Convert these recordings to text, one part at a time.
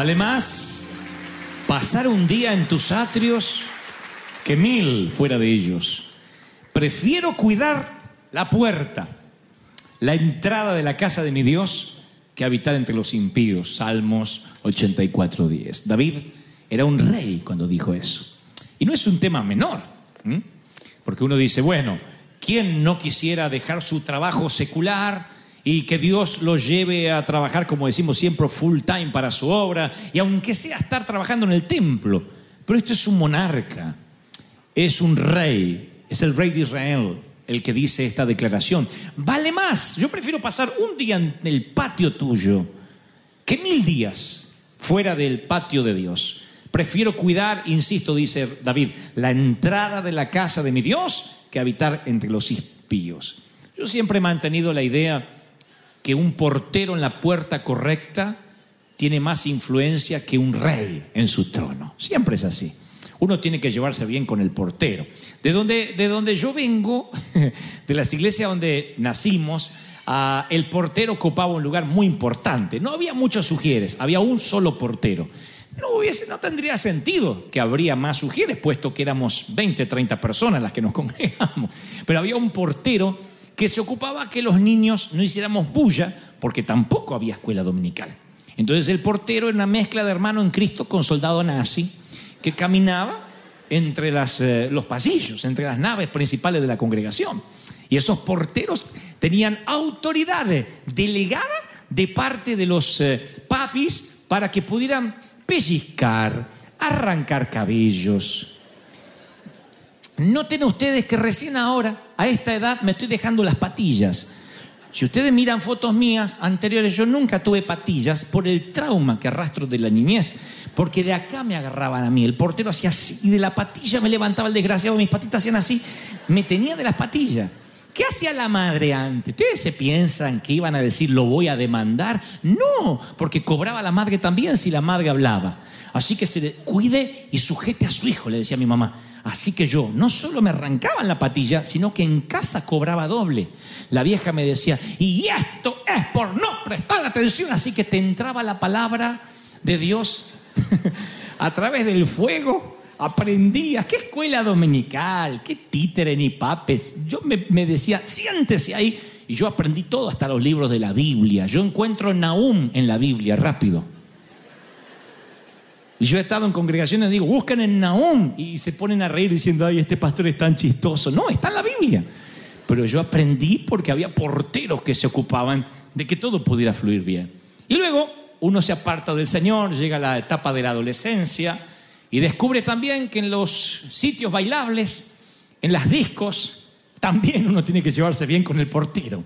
vale más pasar un día en tus atrios que mil fuera de ellos. Prefiero cuidar la puerta, la entrada de la casa de mi Dios, que habitar entre los impíos. Salmos 84.10. David era un rey cuando dijo eso. Y no es un tema menor, porque uno dice, bueno, ¿quién no quisiera dejar su trabajo secular y que Dios lo lleve a trabajar, como decimos siempre, full time para su obra, y aunque sea estar trabajando en el templo? Pero esto es un monarca, es un rey, es el rey de Israel el que dice esta declaración. Vale más, yo prefiero pasar un día en el patio tuyo que mil días fuera del patio de Dios. Prefiero cuidar, insisto, dice David, la entrada de la casa de mi Dios que habitar entre los impíos. Yo siempre he mantenido la idea que un portero en la puerta correcta tiene más influencia que un rey en su trono. Siempre es así. Uno tiene que llevarse bien con el portero. De donde, de donde yo vengo, de las iglesias donde nacimos, ah, el portero ocupaba un lugar muy importante. No había muchos sugieres, había un solo portero. No, hubiese, no tendría sentido que habría más sugieres, puesto que éramos 20, 30 personas las que nos congregamos. Pero había un portero que se ocupaba que los niños no hiciéramos bulla, porque tampoco había escuela dominical. Entonces el portero era una mezcla de hermano en Cristo con soldado nazi que caminaba entre las, eh, los pasillos, entre las naves principales de la congregación. Y esos porteros tenían autoridad delegada de parte de los eh, papis para que pudieran pellizcar, arrancar cabellos. Noten ustedes que recién ahora, a esta edad, me estoy dejando las patillas. Si ustedes miran fotos mías anteriores, yo nunca tuve patillas por el trauma que arrastro de la niñez, porque de acá me agarraban a mí. El portero hacía así y de la patilla me levantaba el desgraciado, mis patitas hacían así, me tenía de las patillas. ¿Qué hacía la madre antes? ¿Ustedes se piensan que iban a decir lo voy a demandar? No, porque cobraba la madre también si la madre hablaba. Así que se cuide y sujete a su hijo, le decía mi mamá. Así que yo no solo me arrancaban la patilla, sino que en casa cobraba doble. La vieja me decía, y esto es por no prestar atención, así que te entraba la palabra de Dios a través del fuego. Aprendías, qué escuela dominical, qué títere ni papes. Yo me, me decía, siéntese ahí. Y yo aprendí todo, hasta los libros de la Biblia. Yo encuentro Nahum en la Biblia, rápido. Y yo he estado en congregaciones digo, buscan en Nahum y se ponen a reír diciendo, ay, este pastor es tan chistoso. No, está en la Biblia. Pero yo aprendí porque había porteros que se ocupaban de que todo pudiera fluir bien. Y luego uno se aparta del Señor, llega a la etapa de la adolescencia y descubre también que en los sitios bailables, en las discos, también uno tiene que llevarse bien con el portero.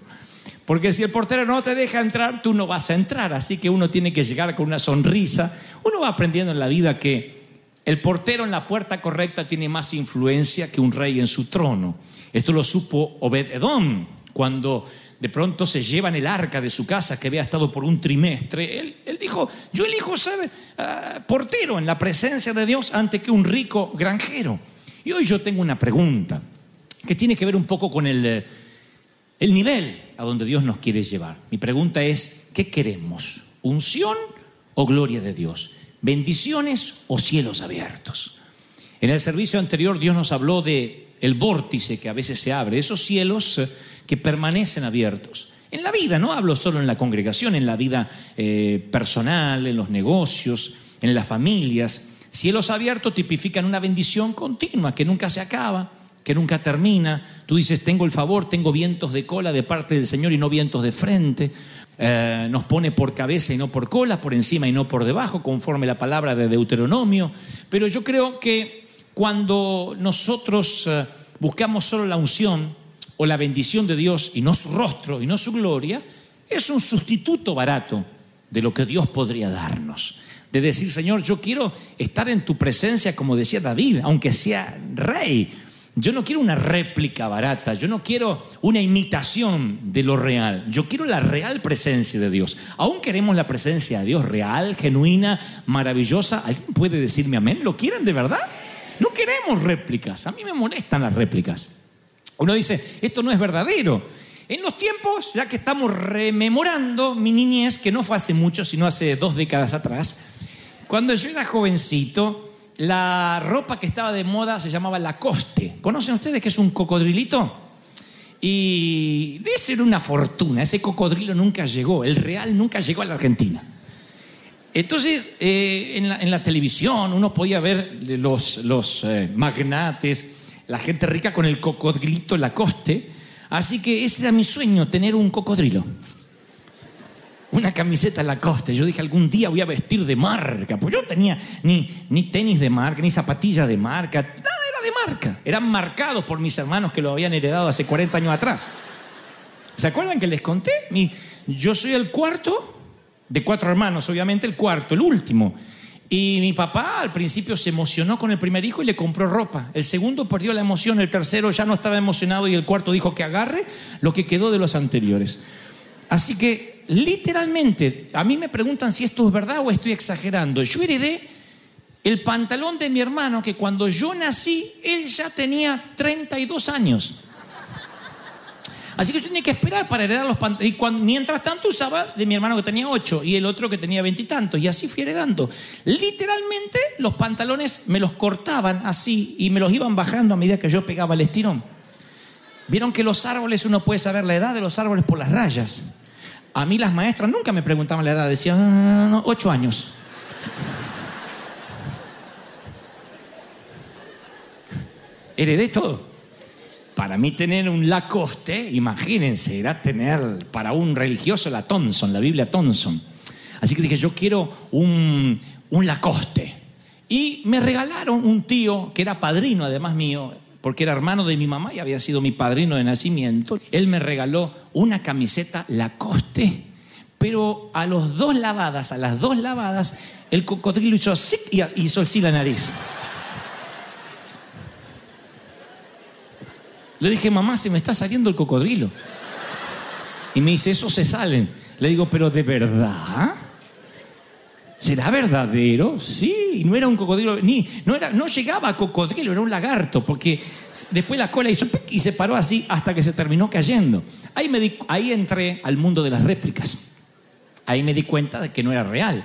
Porque si el portero no te deja entrar, tú no vas a entrar. Así que uno tiene que llegar con una sonrisa. Uno va aprendiendo en la vida que el portero en la puerta correcta tiene más influencia que un rey en su trono. Esto lo supo Obed Edom cuando de pronto se llevan el arca de su casa que había estado por un trimestre. Él, dijo, yo elijo ser ah, portero en la presencia de Dios antes que un rico granjero. Y hoy yo tengo una pregunta que tiene que ver un poco con el, eh, el nivel a donde Dios nos quiere llevar. Mi pregunta es, ¿qué queremos? ¿Unción o gloria de Dios? ¿Bendiciones o cielos abiertos? En el servicio anterior Dios nos habló de el vórtice que a veces se abre, esos cielos eh, que permanecen abiertos. En la vida, no hablo solo en la congregación, en la vida eh, personal, en los negocios, en las familias. Cielos abiertos tipifican una bendición continua que nunca se acaba, que nunca termina. Tú dices, tengo el favor, tengo vientos de cola de parte del Señor y no vientos de frente. Eh, nos pone por cabeza y no por cola, por encima y no por debajo, conforme la palabra de Deuteronomio. Pero yo creo que cuando nosotros eh, buscamos solo la unción o la bendición de Dios y no su rostro y no su gloria, es un sustituto barato de lo que Dios podría darnos. De decir, Señor, yo quiero estar en tu presencia, como decía David, aunque sea rey. Yo no quiero una réplica barata, yo no quiero una imitación de lo real, yo quiero la real presencia de Dios. Aún queremos la presencia de Dios real, genuina, maravillosa. ¿Alguien puede decirme amén? ¿Lo quieren de verdad? No queremos réplicas, a mí me molestan las réplicas. Uno dice, esto no es verdadero. En los tiempos, ya que estamos rememorando mi niñez, que no fue hace mucho, sino hace dos décadas atrás, cuando yo era jovencito, la ropa que estaba de moda se llamaba Lacoste. ¿Conocen ustedes que es un cocodrilito? Y ese era una fortuna, ese cocodrilo nunca llegó, el real nunca llegó a la Argentina. Entonces, eh, en, la, televisión uno podía ver los, los eh, magnates, la gente rica con el cocodrilito Lacoste. Así que ese era mi sueño, tener un cocodrilo una camiseta Lacoste. Yo dije, algún día voy a vestir de marca. Pues yo tenía ni, ni tenis de marca, ni zapatillas de marca. Nada era de marca. Eran marcados por mis hermanos que lo habían heredado hace 40 años atrás. ¿Se acuerdan que les conté? Mi, yo soy el cuarto de cuatro hermanos, obviamente el cuarto, el último. Y mi papá al principio se emocionó con el primer hijo y le compró ropa. El segundo perdió la emoción, el tercero ya no estaba emocionado y el cuarto dijo que agarre lo que quedó de los anteriores. Así que literalmente, a mí me preguntan si esto es verdad o estoy exagerando. Yo heredé el pantalón de mi hermano que cuando yo nací, él ya tenía 32 años. Así que yo tenía que esperar para heredar los pantalones. Y mientras tanto usaba de mi hermano que tenía 8 y el otro que tenía veintitantos. Y, y así fui heredando. Literalmente los pantalones me los cortaban así y me los iban bajando a medida que yo pegaba el estirón. Vieron que los árboles uno puede saber la edad de los árboles por las rayas. A mí las maestras nunca me preguntaban la edad, decían no, no, ocho años. Heredé todo. Para mí tener un Lacoste, imagínense, era tener para un religioso la Thompson, la Biblia Thompson. Así que dije, yo quiero un, un Lacoste. Y me regalaron un tío que era padrino, además mío, porque era hermano de mi mamá y había sido mi padrino de nacimiento. Él me regaló una camiseta Lacoste, pero a los dos lavadas, a las dos lavadas, el cocodrilo hizo así y hizo así la nariz. Le dije, mamá, se me está saliendo el cocodrilo. Y me dice, eso se salen. Le digo, pero de verdad. ¿Será verdadero? Sí, y no era un cocodrilo, ni, no, era, no llegaba a cocodrilo, era un lagarto, porque después la cola hizo y se paró así hasta que se terminó cayendo. Ahí, me di, ahí entré al mundo de las réplicas. Ahí me di cuenta de que no era real.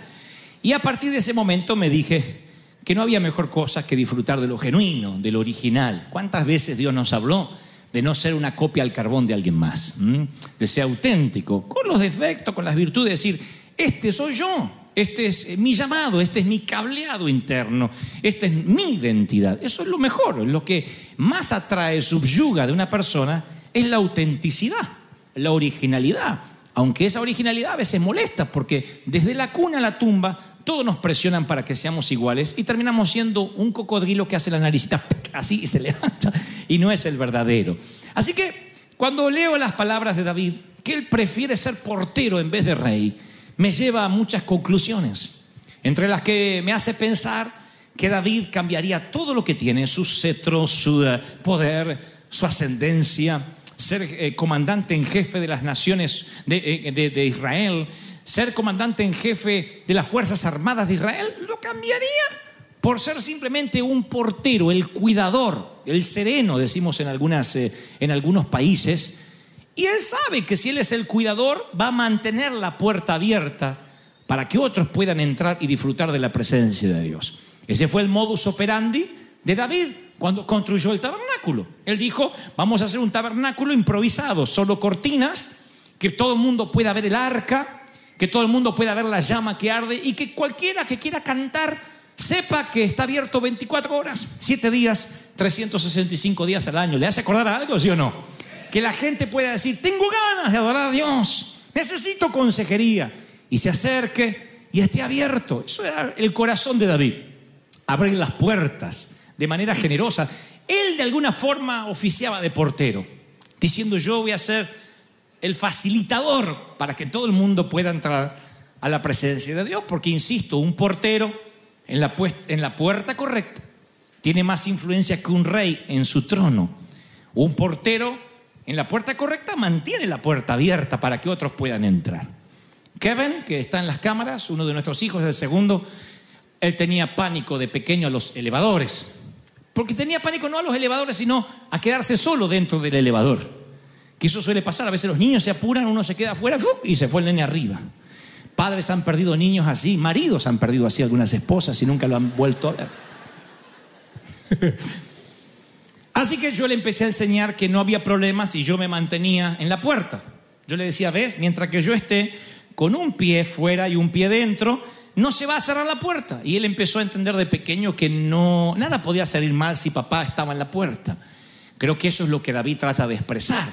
Y a partir de ese momento me dije que no había mejor cosa que disfrutar de lo genuino, de lo original. ¿Cuántas veces Dios nos habló de no ser una copia al carbón de alguien más? ¿Mm? De ser auténtico, con los defectos, con las virtudes, decir, este soy yo, este es mi llamado, este es mi cableado interno, esta es mi identidad. Eso es lo mejor, lo que más atrae, subyuga de una persona es la autenticidad, la originalidad. Aunque esa originalidad a veces molesta, porque desde la cuna a la tumba todos nos presionan para que seamos iguales y terminamos siendo un cocodrilo que hace la naricita así y se levanta y no es el verdadero. Así que cuando leo las palabras de David, que él prefiere ser portero en vez de rey, me lleva a muchas conclusiones, entre las que me hace pensar que David cambiaría todo lo que tiene, su cetro, su uh, poder, su ascendencia, ser eh, comandante en jefe de las naciones de, eh, de, Israel, ser comandante en jefe de las Fuerzas Armadas de Israel, lo cambiaría por ser simplemente un portero, el cuidador, el sereno, decimos en, algunas, eh, en algunos países, y él sabe que si él es el cuidador, va a mantener la puerta abierta para que otros puedan entrar y disfrutar de la presencia de Dios. Ese fue el modus operandi de David cuando construyó el tabernáculo. Él dijo, vamos a hacer un tabernáculo improvisado, solo cortinas, que todo el mundo pueda ver el arca, que todo el mundo pueda ver la llama que arde y que cualquiera que quiera cantar sepa que está abierto 24 horas, 7 días, 365 días al año. ¿Le hace acordar a algo, sí o no? Que la gente pueda decir, tengo ganas de adorar a Dios, necesito consejería, y se acerque y esté abierto. Eso era el corazón de David, abrir las puertas de manera generosa. Él de alguna forma oficiaba de portero, diciendo yo voy a ser el facilitador para que todo el mundo pueda entrar a la presencia de Dios, porque insisto, un portero en la, en la puerta correcta tiene más influencia que un rey en su trono. Un portero en la puerta correcta mantiene la puerta abierta para que otros puedan entrar. Kevin, que está en las cámaras, uno de nuestros hijos, el segundo, él tenía pánico de pequeño a los elevadores. Porque tenía pánico no a los elevadores, sino a quedarse solo dentro del elevador. Que eso suele pasar, a veces los niños se apuran, uno se queda afuera y se fue el nene arriba. Padres han perdido niños así, maridos han perdido así algunas esposas y nunca lo han vuelto a ver. Así que yo le empecé a enseñar que no había problemas y yo me mantenía en la puerta. Yo le decía, ves, mientras que yo esté con un pie fuera y un pie dentro, no se va a cerrar la puerta. Y él empezó a entender de pequeño que no, nada podía salir mal si papá estaba en la puerta. Creo que eso es lo que David trata de expresar.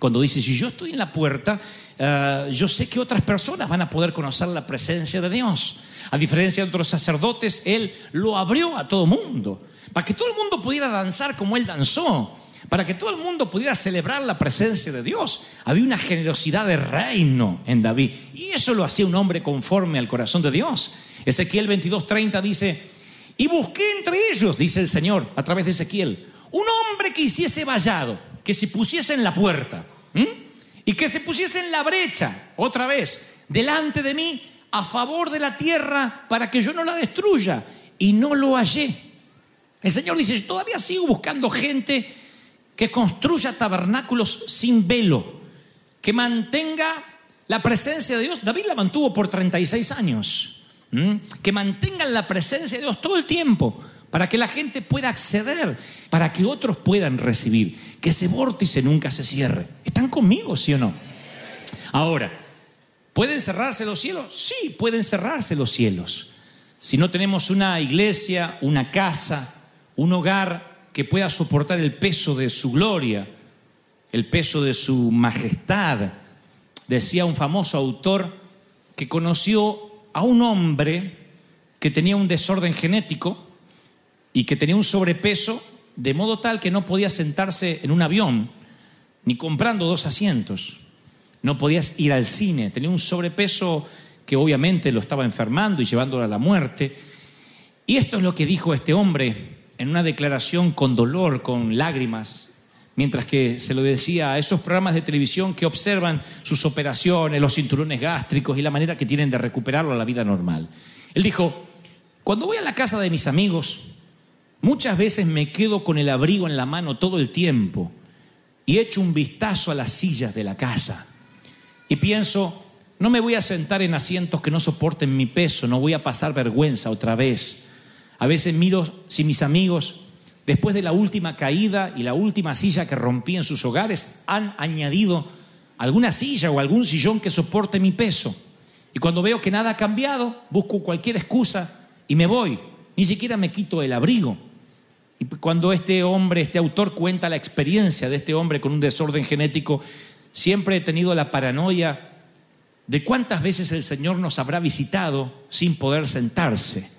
Cuando dice, si yo estoy en la puerta, uh, yo sé que otras personas van a poder conocer la presencia de Dios. A diferencia de otros sacerdotes, él lo abrió a todo mundo, para que todo el mundo pudiera danzar como él danzó, para que todo el mundo pudiera celebrar la presencia de Dios. Había una generosidad de reino en David, y eso lo hacía un hombre conforme al corazón de Dios. Ezequiel 22:30 dice, y busqué entre ellos, dice el Señor, a través de Ezequiel, un hombre que hiciese vallado, que se pusiese en la puerta y que se pusiese en la brecha, otra vez, delante de mí, a favor de la tierra, para que yo no la destruya. Y no lo hallé. El Señor dice, yo todavía sigo buscando gente que construya tabernáculos sin velo, que mantenga la presencia de Dios. David la mantuvo por 36 años. Que mantengan la presencia de Dios todo el tiempo para que la gente pueda acceder, para que otros puedan recibir, que ese vórtice nunca se cierre. ¿Están conmigo, sí o no? Ahora, ¿pueden cerrarse los cielos? Sí, pueden cerrarse los cielos. Si no tenemos una iglesia, una casa, un hogar que pueda soportar el peso de su gloria, el peso de su majestad, decía un famoso autor que conoció a un hombre que tenía un desorden genético, y que tenía un sobrepeso de modo tal que no podía sentarse en un avión, ni comprando dos asientos. No podías ir al cine, tenía un sobrepeso que obviamente lo estaba enfermando y llevándolo a la muerte. Y esto es lo que dijo este hombre en una declaración con dolor, con lágrimas, mientras que se lo decía a esos programas de televisión que observan sus operaciones, los cinturones gástricos y la manera que tienen de recuperarlo a la vida normal. Él dijo, cuando voy a la casa de mis amigos, Muchas veces me quedo con el abrigo en la mano todo el tiempo y echo un vistazo a las sillas de la casa y pienso, no me voy a sentar en asientos que no soporten mi peso, no voy a pasar vergüenza otra vez. A veces miro si mis amigos, después de la última caída y la última silla que rompí en sus hogares, han añadido alguna silla o algún sillón que soporte mi peso. Y cuando veo que nada ha cambiado, busco cualquier excusa y me voy. Ni siquiera me quito el abrigo. Y cuando este hombre, este autor cuenta la experiencia de este hombre con un desorden genético, siempre he tenido la paranoia de cuántas veces el Señor nos habrá visitado sin poder sentarse,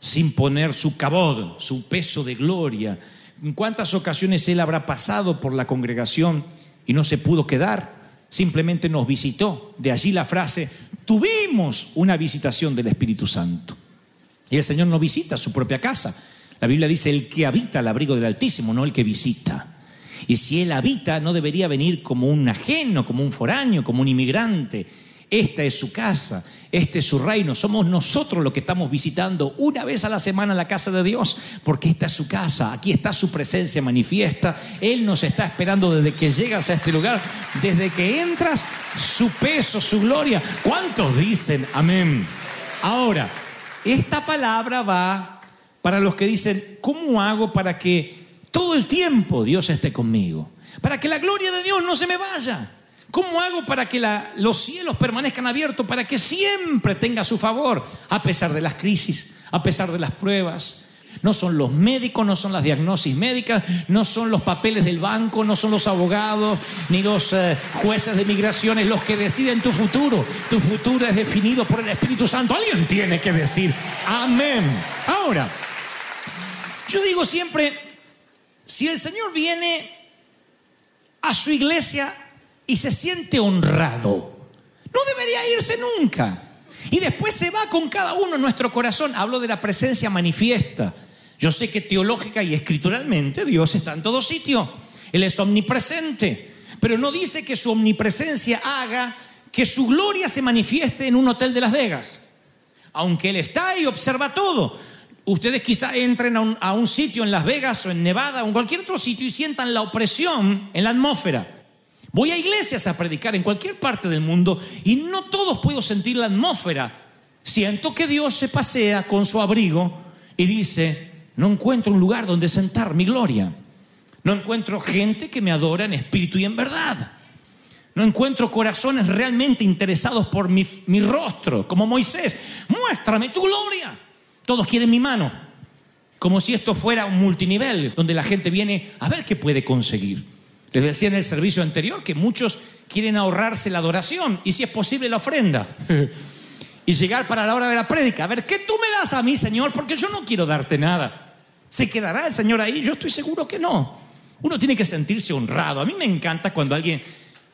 sin poner su cabod, su peso de gloria. En cuántas ocasiones Él habrá pasado por la congregación y no se pudo quedar, simplemente nos visitó. De allí la frase, tuvimos una visitación del Espíritu Santo. Y el Señor no visita su propia casa, la Biblia dice, el que habita al abrigo del Altísimo, no el que visita. Y si él habita, no debería venir como un ajeno, como un foráneo, como un inmigrante. Esta es su casa, este es su reino. Somos nosotros los que estamos visitando una vez a la semana la casa de Dios, porque esta es su casa, aquí está su presencia manifiesta. Él nos está esperando desde que llegas a este lugar, desde que entras, su peso, su gloria. ¿Cuántos dicen amén? Ahora, esta palabra va para los que dicen, ¿cómo hago para que todo el tiempo Dios esté conmigo? Para que la gloria de Dios no se me vaya. ¿Cómo hago para que los cielos permanezcan abiertos? Para que siempre tenga su favor, a pesar de las crisis, a pesar de las pruebas. No son los médicos, no son las diagnosis médicas, no son los papeles del banco, no son los abogados, ni los eh, jueces de migraciones los que deciden tu futuro. Tu futuro es definido por el Espíritu Santo. Alguien tiene que decir amén. Ahora, yo digo siempre, si el Señor viene a su iglesia y se siente honrado, no debería irse nunca. Y después se va con cada uno en nuestro corazón. Hablo de la presencia manifiesta. Yo sé que teológica y escrituralmente Dios está en todo sitio. Él es omnipresente. Pero no dice que su omnipresencia haga que su gloria se manifieste en un hotel de Las Vegas. Aunque Él está y observa todo. Ustedes quizá entren a un, a un sitio en Las Vegas o en Nevada o en cualquier otro sitio y sientan la opresión en la atmósfera. Voy a iglesias a predicar en cualquier parte del mundo y no todos puedo sentir la atmósfera. Siento que Dios se pasea con su abrigo y dice, no encuentro un lugar donde sentar mi gloria. No encuentro gente que me adora en espíritu y en verdad. No encuentro corazones realmente interesados por mi, rostro, como Moisés. Muéstrame tu gloria. Todos quieren mi mano. Como si esto fuera un multinivel, donde la gente viene a ver qué puede conseguir. Les decía en el servicio anterior que muchos quieren ahorrarse la adoración y si es posible la ofrenda. y llegar para la hora de la prédica. A ver, ¿qué tú me das a mí, Señor? Porque yo no quiero darte nada. ¿Se quedará el Señor ahí? Yo estoy seguro que no. Uno tiene que sentirse honrado. A mí me encanta cuando alguien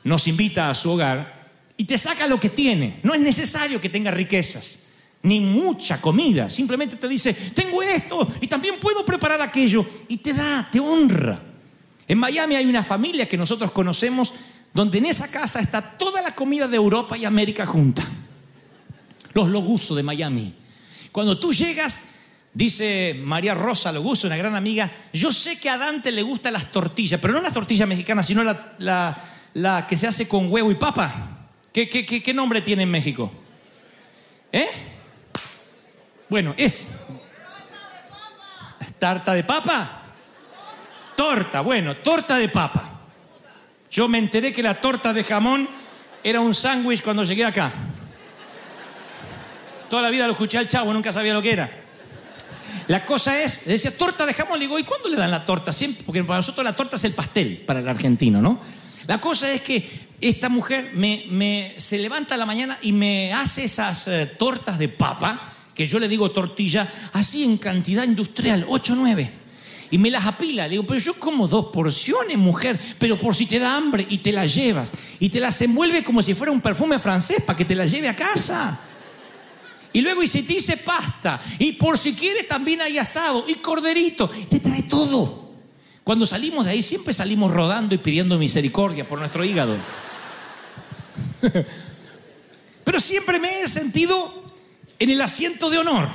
nos invita a su hogar y te saca lo que tiene. No es necesario que tenga riquezas, ni mucha comida. Simplemente te dice, tengo esto y también puedo preparar aquello. Y te da, te honra. En Miami hay una familia que nosotros conocemos donde en esa casa está toda la comida de Europa y América junta. Los Loguso de Miami. Cuando tú llegas, dice María Rosa Loguso, una gran amiga, yo sé que a Dante le gustan las tortillas, pero no las tortillas mexicanas, sino la, la- la que se hace con huevo y papa. ¿Qué, qué- qué- qué nombre tiene en México? ¿Eh? Bueno, es... ¿Tarta de papa? Torta, bueno, torta de papa. Yo me enteré que la torta de jamón era un sándwich cuando llegué acá. Toda la vida lo escuché al chavo, nunca sabía lo que era. La cosa es, le decía torta de jamón, le digo, ¿y cuándo le dan la torta? Siempre, porque para nosotros la torta es el pastel, para el argentino, ¿no? La cosa es que esta mujer me, se levanta a la mañana y me hace esas eh, tortas de papa, que yo le digo tortilla, así en cantidad industrial, 8 o 9. Y me las apila. Le digo, pero yo como dos porciones, mujer, pero por si te da hambre y te las llevas. Y te las envuelve como si fuera un perfume francés para que te las lleve a casa. Y luego y si te dice pasta. Y por si quieres también hay asado y corderito. Te trae todo. Cuando salimos de ahí siempre salimos rodando y pidiendo misericordia por nuestro hígado. Pero siempre me he sentido en el asiento de honor.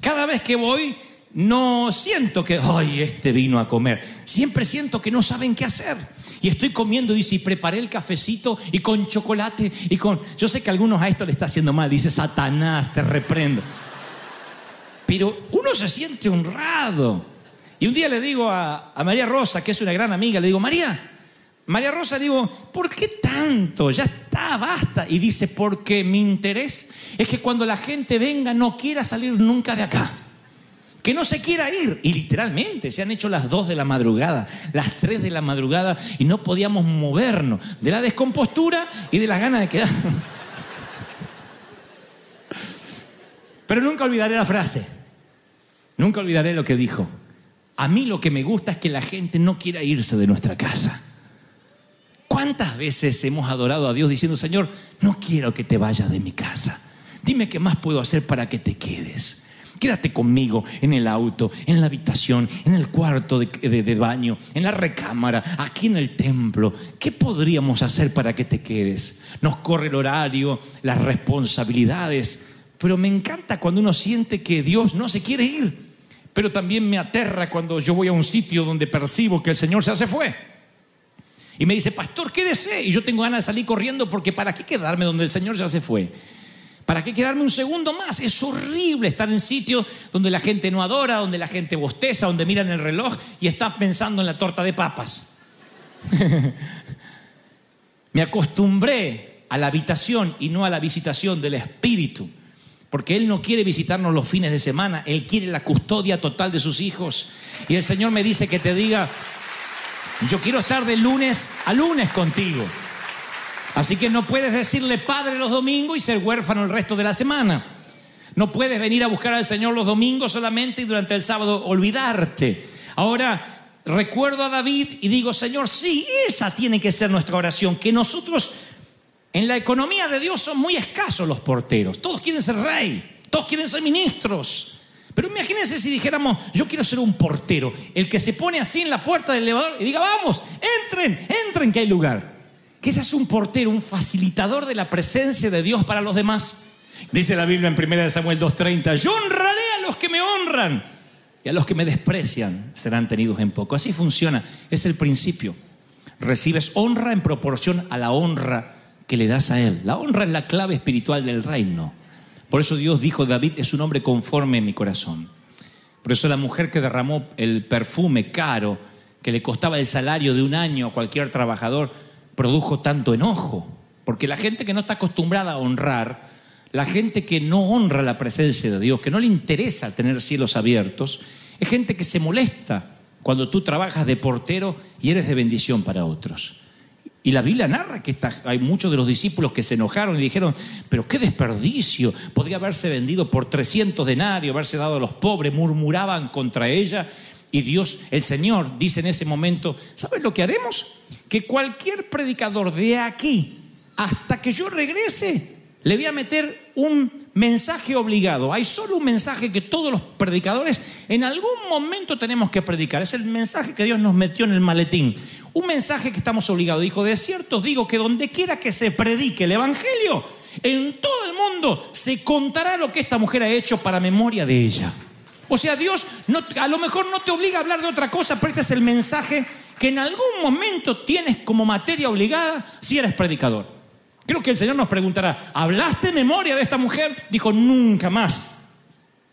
Cada vez que voy, no siento que, ay, este vino a comer. Siempre siento que no saben qué hacer. Y estoy comiendo, dice, y preparé el cafecito y con chocolate y con... Yo sé que a algunos a esto le está haciendo mal. Dice, Satanás, te reprendo. Pero uno se siente honrado. Y un día le digo a, a María Rosa, que es una gran amiga, le digo, María, María Rosa, digo, ¿por qué tanto? Ya está, basta. Y dice, porque mi interés es que cuando la gente venga no quiera salir nunca de acá. Que no se quiera ir. Y literalmente se han hecho las 2 de la madrugada, las 3 de la madrugada y no podíamos movernos de la descompostura y de las ganas de quedar. Pero nunca olvidaré la frase. Nunca olvidaré lo que dijo. A mí lo que me gusta es que la gente no quiera irse de nuestra casa. ¿Cuántas veces hemos adorado a Dios diciendo, Señor, no quiero que te vayas de mi casa? Dime qué más puedo hacer para que te quedes. Quédate conmigo en el auto, en la habitación, en el cuarto de, baño, en la recámara, aquí en el templo. ¿Qué podríamos hacer para que te quedes? Nos corre el horario, las responsabilidades, pero me encanta cuando uno siente que Dios no se quiere ir. Pero también me aterra cuando yo voy a un sitio donde percibo que el Señor ya se fue. Y me dice, pastor, quédese. Y yo tengo ganas de salir corriendo porque ¿para qué quedarme donde el Señor ya se fue? ¿Para qué quedarme un segundo más? Es horrible estar en sitios donde la gente no adora, donde la gente bosteza, donde miran el reloj y están pensando en la torta de papas. Me acostumbré a la habitación y no a la visitación del Espíritu. Porque Él no quiere visitarnos los fines de semana, Él quiere la custodia total de sus hijos. Y el Señor me dice que te diga, yo quiero estar de lunes a lunes contigo. Así que no puedes decirle padre los domingos y ser huérfano el resto de la semana. No puedes venir a buscar al Señor los domingos solamente y durante el sábado olvidarte. Ahora, recuerdo a David y digo, Señor, sí, esa tiene que ser nuestra oración, que nosotros en la economía de Dios son muy escasos los porteros. Todos quieren ser rey, todos quieren ser ministros. Pero imagínense si dijéramos, yo quiero ser un portero, el que se pone así en la puerta del elevador y diga, vamos, entren, entren que hay lugar. Que ese es un portero, un facilitador de la presencia de Dios para los demás. Dice la Biblia en 1 Samuel 2.30, yo honraré a los que me honran y a los que me desprecian serán tenidos en poco. Así funciona, es el principio. Recibes honra en proporción a la honra que le das a Él. La honra es la clave espiritual del reino. Por eso Dios dijo, David es un hombre conforme en mi corazón. Por eso la mujer que derramó el perfume caro, que le costaba el salario de un año a cualquier trabajador, produjo tanto enojo. Porque la gente que no está acostumbrada a honrar, la gente que no honra la presencia de Dios, que no le interesa tener cielos abiertos, es gente que se molesta cuando tú trabajas de portero y eres de bendición para otros. Y la Biblia narra que hay muchos de los discípulos que se enojaron y dijeron, pero qué desperdicio, podría haberse vendido por 300 denarios, haberse dado a los pobres, murmuraban contra ella. Y Dios, el Señor, dice en ese momento, ¿sabes lo que haremos? Que cualquier predicador de aquí hasta que yo regrese, le voy a meter un mensaje obligado. Hay solo un mensaje que todos los predicadores en algún momento tenemos que predicar. Es el mensaje que Dios nos metió en el maletín. Un mensaje que estamos obligados. Dijo, de cierto os digo que donde quiera que se predique el Evangelio, en todo el mundo se contará lo que esta mujer ha hecho para memoria de ella. O sea, Dios no- a lo mejor no te obliga a hablar de otra cosa, pero este es el mensaje que en algún momento tienes como materia obligada si eres predicador. Creo que el Señor nos preguntará, ¿hablaste memoria de esta mujer? Dijo, nunca más.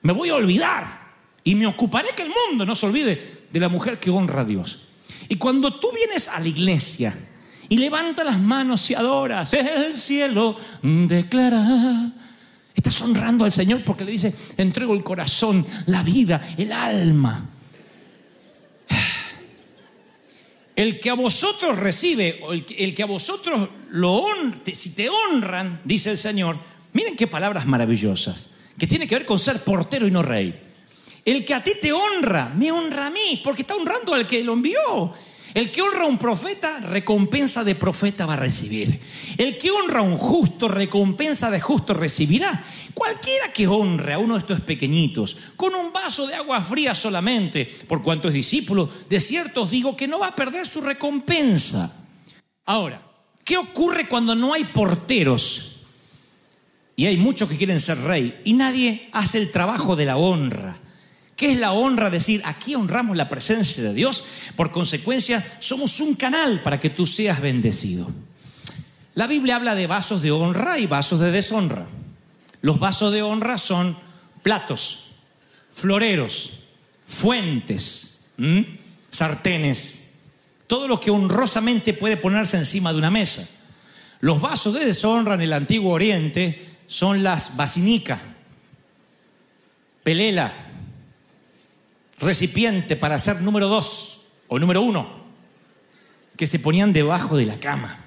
Me voy a olvidar y me ocuparé que el mundo no se olvide de la mujer que honra a Dios. Y cuando tú vienes a la iglesia y levantas las manos y adoras, el cielo declara. Estás honrando al Señor porque le dice, entrego el corazón, la vida, el alma. El que a vosotros recibe, el que, el que a vosotros lo honra, si te honran, dice el Señor, miren qué palabras maravillosas, que tiene que ver con ser portero y no rey. El que a ti te honra, me honra a mí, porque está honrando al que lo envió. El que honra a un profeta, recompensa de profeta va a recibir. El que honra a un justo, recompensa de justo recibirá. Cualquiera que honre a uno de estos pequeñitos, con un vaso de agua fría solamente, por cuanto es discípulo, de cierto os digo que no va a perder su recompensa. Ahora, ¿qué ocurre cuando no hay porteros? Y hay muchos que quieren ser rey y nadie hace el trabajo de la honra. ¿Qué es la honra? Decir, aquí honramos la presencia de Dios. Por consecuencia, somos un canal para que tú seas bendecido. La Biblia habla de vasos de honra y vasos de deshonra. Los vasos de honra son platos, floreros, fuentes, sartenes, todo lo que honrosamente puede ponerse encima de una mesa. Los vasos de deshonra en el antiguo oriente son las basinicas, pelela, recipiente para hacer número dos o número uno, que se ponían debajo de la cama.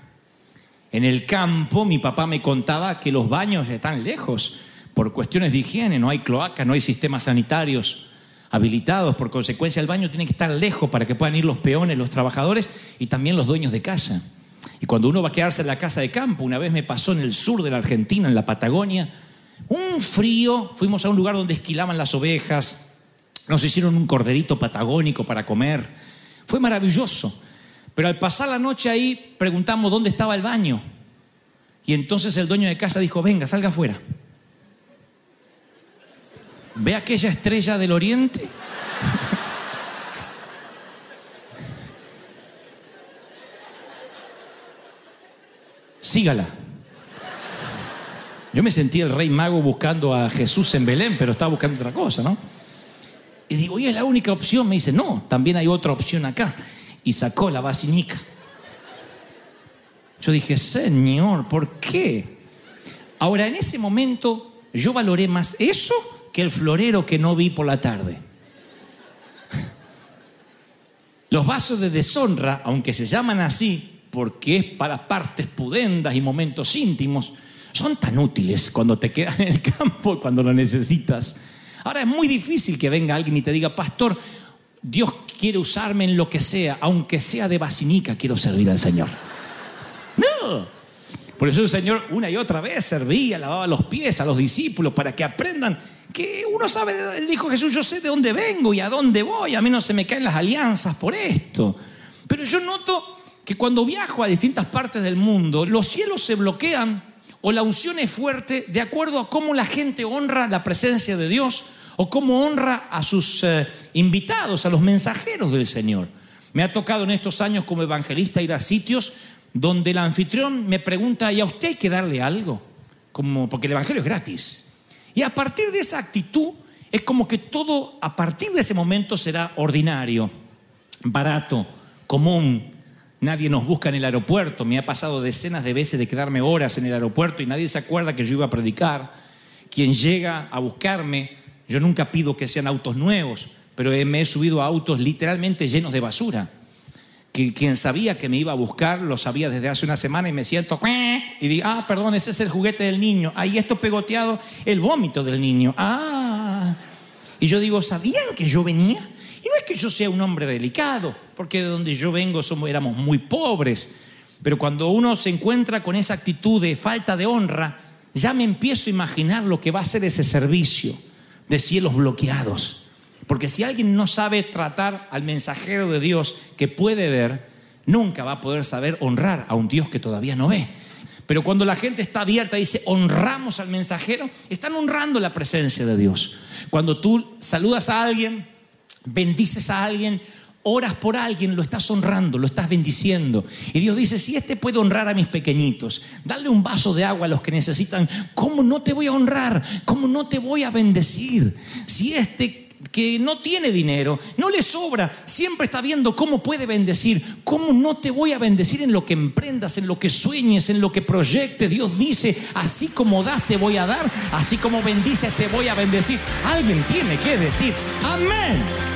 En el campo mi papá me contaba que los baños están lejos por cuestiones de higiene, no hay cloaca, no hay sistemas sanitarios habilitados, por consecuencia el baño tiene que estar lejos para que puedan ir los peones, los trabajadores y también los dueños de casa. Y cuando uno va a quedarse en la casa de campo, una vez me pasó en el sur de la Argentina, en la Patagonia, un frío, fuimos a un lugar donde esquilaban las ovejas, nos hicieron un corderito patagónico para comer, fue maravilloso. Pero al pasar la noche ahí preguntamos dónde estaba el baño. Y entonces el dueño de casa dijo, venga, salga afuera. ¿Ve aquella estrella del oriente? Sígala. Yo me sentí el rey mago buscando a Jesús en Belén, pero estaba buscando otra cosa, ¿no? Y digo, ¿y es la única opción? Me dice, no, también hay otra opción acá. Y sacó la basinica. Yo dije, Señor, ¿por qué? Ahora, en ese momento, yo valoré más eso que el florero que no vi por la tarde. Los vasos de deshonra, aunque se llaman así, porque es para partes pudendas y momentos íntimos, son tan útiles cuando te quedas en el campo, cuando lo necesitas. Ahora es muy difícil que venga alguien y te diga, pastor, Dios quiere usarme en lo que sea, aunque sea de basinica, quiero servir al Señor. No. Por eso el Señor una y otra vez servía, lavaba los pies a los discípulos para que aprendan que uno sabe, dijo Jesús, yo sé de dónde vengo y a dónde voy, a mí no se me caen las alianzas por esto. Pero yo noto que cuando viajo a distintas partes del mundo, los cielos se bloquean o la unción es fuerte de acuerdo a cómo la gente honra la presencia de Dios o cómo honra a sus eh, invitados, a los mensajeros del Señor. Me ha tocado en estos años como evangelista ir a sitios donde el anfitrión me pregunta, ¿y a usted hay que darle algo? Como, porque el evangelio es gratis. Y a partir de esa actitud, es como que todo a partir de ese momento será ordinario, barato, común. Nadie nos busca en el aeropuerto. Me ha pasado decenas de veces de quedarme horas en el aeropuerto y nadie se acuerda que yo iba a predicar. Quien llega a buscarme, yo nunca pido que sean autos nuevos, pero me he subido a autos literalmente llenos de basura quien sabía que me iba a buscar lo sabía desde hace una semana y me siento y digo, ah, perdón, ese es el juguete del niño. Ahí esto pegoteado, el vómito del niño. Ah. Y yo digo, ¿sabían que yo venía? Y no es que yo sea un hombre delicado, porque de donde yo vengo somos, éramos muy pobres. Pero cuando uno se encuentra con esa actitud de falta de honra, ya me empiezo a imaginar lo que va a ser ese servicio de cielos bloqueados porque si alguien no sabe tratar al mensajero de Dios que puede ver, nunca va a poder saber honrar a un Dios que todavía no ve. Pero cuando la gente está abierta y dice honramos al mensajero, están honrando la presencia de Dios. Cuando tú saludas a alguien, bendices a alguien, oras por alguien, lo estás honrando, lo estás bendiciendo. Y Dios dice, si este puede honrar a mis pequeñitos, darle un vaso de agua a los que necesitan, ¿cómo no te voy a honrar? ¿Cómo no te voy a bendecir? Si este que no tiene dinero, no le sobra, siempre está viendo cómo puede bendecir, cómo no te voy a bendecir en lo que emprendas, en lo que sueñes, en lo que proyectes. Dios dice, así como das te voy a dar, así como bendices te voy a bendecir. Alguien tiene que decir, amén.